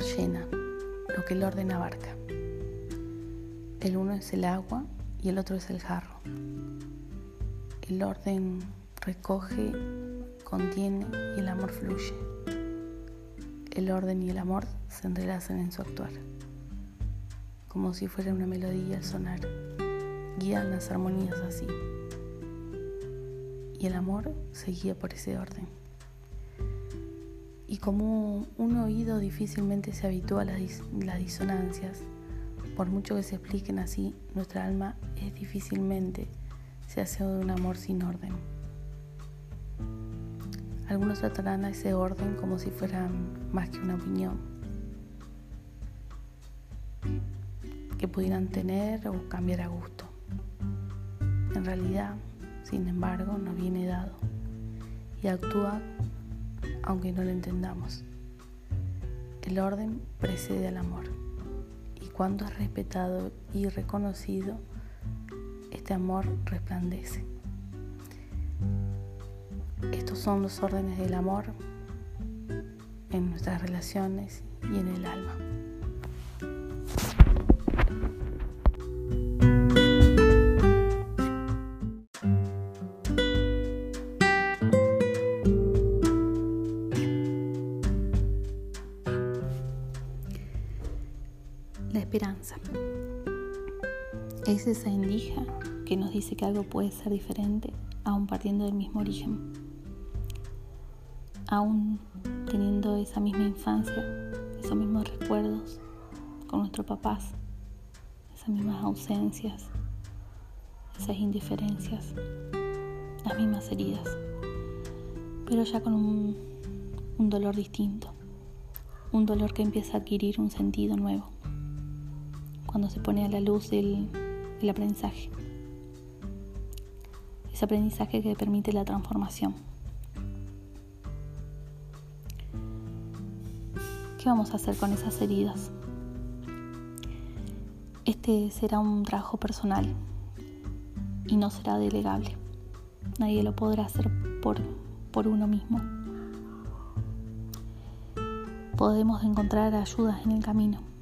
llena lo que el orden abarca. El uno es el agua y el otro es el jarro. El orden recoge, contiene y el amor fluye. El orden y el amor se entrelazan en su actuar, como si fuera una melodía al sonar, guían las armonías así. Y el amor se guía por ese orden. Y como un oído difícilmente se habitúa a las, disonancias, por mucho que se expliquen así, nuestra alma es difícilmente se hace de un amor sin orden. Algunos tratarán a ese orden como si fuera más que una opinión que pudieran tener o cambiar a gusto. En realidad, sin embargo, no viene dado y actúa aunque no lo entendamos. El orden precede al amor y cuando es respetado y reconocido, este amor resplandece. Estos son los órdenes del amor en nuestras relaciones y en el alma. Esperanza. Es esa indija que nos dice que algo puede ser diferente aún partiendo del mismo origen. Aún teniendo esa misma infancia, esos mismos recuerdos con nuestros papás, esas mismas ausencias, esas indiferencias, las mismas heridas, pero ya con un dolor distinto, un dolor que empieza a adquirir un sentido nuevo cuando se pone a la luz del, aprendizaje. Ese aprendizaje que permite la transformación. ¿Qué vamos a hacer con esas heridas? Este será un trabajo personal y no será delegable. Nadie lo podrá hacer por, por uno mismo. Podemos encontrar ayudas en el camino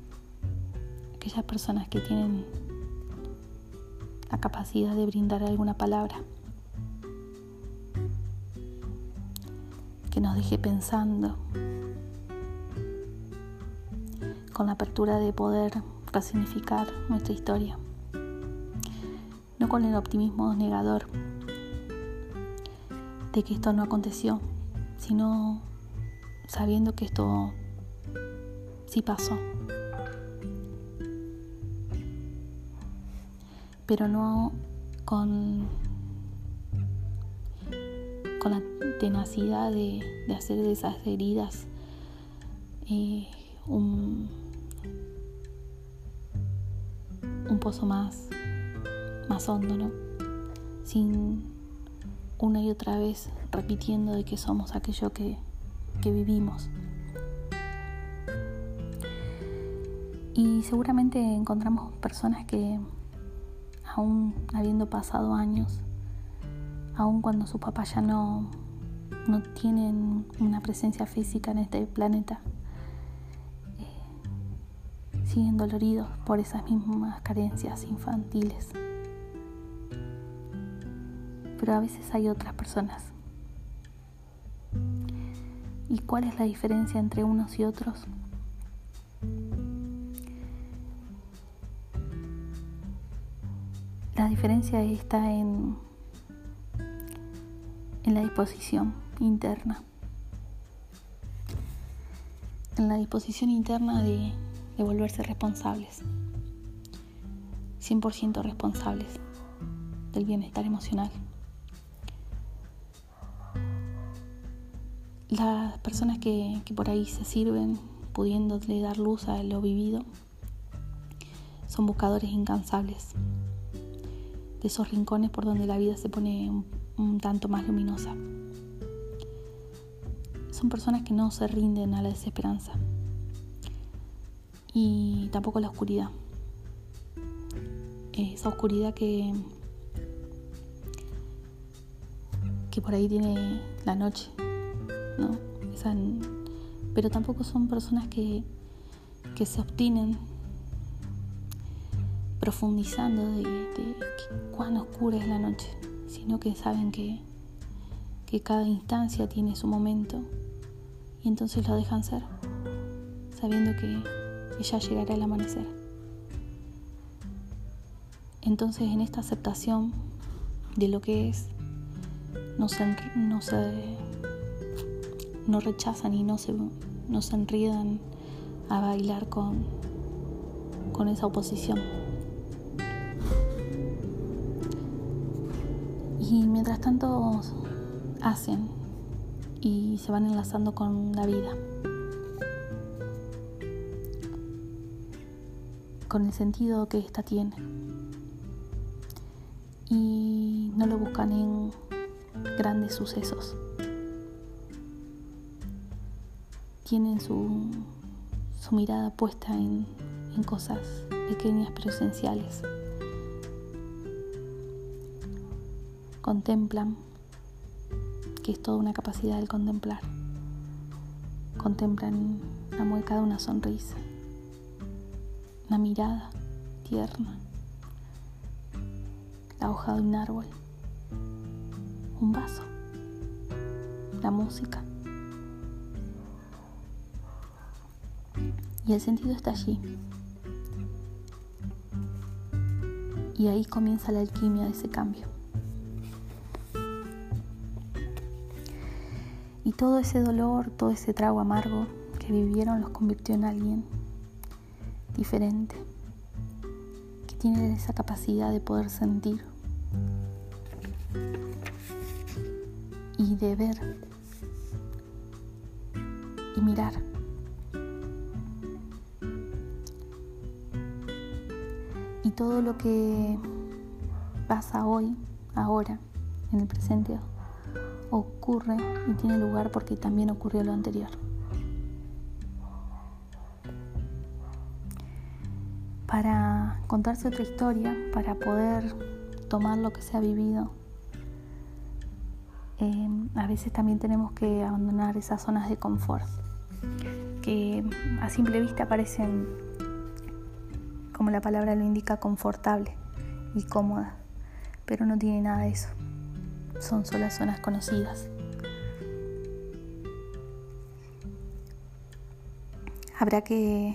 aquellas personas que tienen la capacidad de brindar alguna palabra que nos deje pensando con la apertura de poder resignificar nuestra historia, no con el optimismo negador de que esto no aconteció, sino sabiendo que esto sí pasó. Pero no con, con la tenacidad de, hacer de esas heridas eh, un, un pozo más, más hondo, ¿no? Sin una y otra vez repitiendo de que somos aquello que, que vivimos. Y seguramente encontramos personas que aún habiendo pasado años, aún cuando sus papás ya no, no tienen una presencia física en este planeta, eh, siguen doloridos por esas mismas carencias infantiles. Pero a veces hay otras personas. ¿Y cuál es la diferencia entre unos y otros? La diferencia está en, en la disposición interna. En la disposición interna de, volverse responsables. 100% responsables del bienestar emocional. Las personas que, que por ahí se sirven pudiéndole dar luz a lo vivido son buscadores incansables de esos rincones por donde la vida se pone un, tanto más luminosa. Son personas que no se rinden a la desesperanza y tampoco a la oscuridad. Esa oscuridad que, que por ahí tiene la noche, ¿no? pero tampoco son personas que, que se obtienen profundizando de, cuán oscura es la noche, sino que saben que, que cada instancia tiene su momento y entonces lo dejan ser, sabiendo que, ya llegará el amanecer. Entonces en esta aceptación de lo que es, no se, no, se, no rechazan y no se, no se enriedan a bailar con, con esa oposición. Y mientras tanto hacen y se van enlazando con la vida, con el sentido que ésta tiene. Y no lo buscan en grandes sucesos. Tienen su, su mirada puesta en, en cosas pequeñas pero esenciales. Contemplan que es toda una capacidad del contemplar. Contemplan la mueca de una sonrisa, una mirada tierna, la hoja de un árbol, un vaso, la música. Y el sentido está allí. Y ahí comienza la alquimia de ese cambio. Todo ese dolor, todo ese trago amargo que vivieron los convirtió en alguien diferente, que tiene esa capacidad de poder sentir y de ver y mirar. Y todo lo que pasa hoy, ahora, en el presente, ocurre y tiene lugar porque también ocurrió lo anterior. Para contarse otra historia, para poder tomar lo que se ha vivido, eh, a veces también tenemos que abandonar esas zonas de confort, que a simple vista parecen, como la palabra lo indica, confortable y cómoda, pero no tiene nada de eso son solo zonas conocidas. Habrá que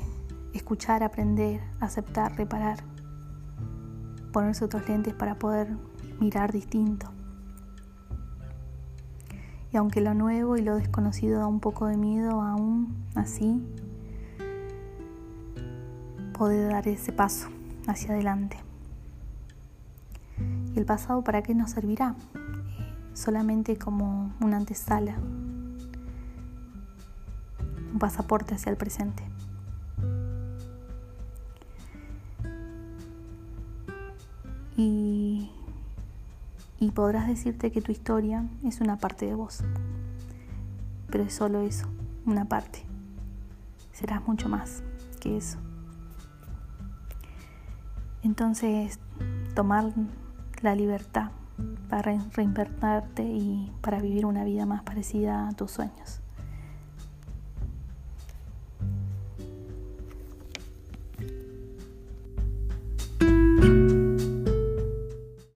escuchar, aprender, aceptar, reparar, ponerse otros lentes para poder mirar distinto. Y aunque lo nuevo y lo desconocido da un poco de miedo, aún así, poder dar ese paso hacia adelante. ¿Y el pasado para qué nos servirá? Solamente como una antesala, un pasaporte hacia el presente. Y, y podrás decirte que tu historia es una parte de vos, pero es solo eso, una parte. Serás mucho más que eso. Entonces, tomar la libertad para reinvertarte y para vivir una vida más parecida a tus sueños.